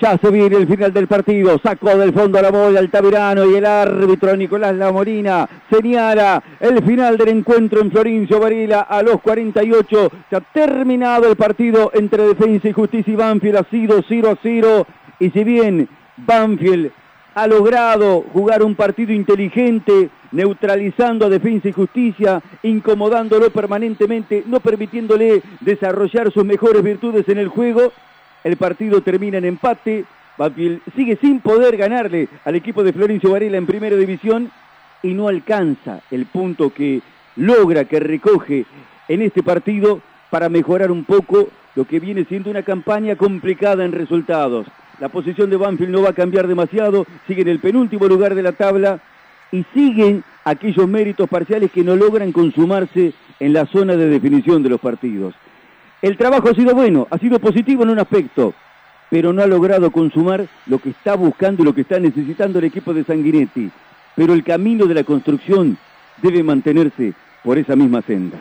Ya se viene el final del partido. Sacó del fondo la bola Altamirano y el árbitro Nicolás Lamorina señala el final del encuentro en Florencio Varela a los 48. Se ha terminado el partido entre Defensa y Justicia y Banfield. Ha sido 0 a 0. Y si bien Banfield ha logrado jugar un partido inteligente, neutralizando a Defensa y Justicia, incomodándolo permanentemente, no permitiéndole desarrollar sus mejores virtudes en el juego, el partido termina en empate. Banfield sigue sin poder ganarle al equipo de Florencio Varela en primera división y no alcanza el punto que logra, que recoge en este partido para mejorar un poco lo que viene siendo una campaña complicada en resultados. La posición de Banfield no va a cambiar demasiado, sigue en el penúltimo lugar de la tabla y siguen aquellos méritos parciales que no logran consumarse en la zona de definición de los partidos. El trabajo ha sido bueno, ha sido positivo en un aspecto, pero no ha logrado consumar lo que está buscando y lo que está necesitando el equipo de Sanguinetti. Pero el camino de la construcción debe mantenerse por esa misma senda.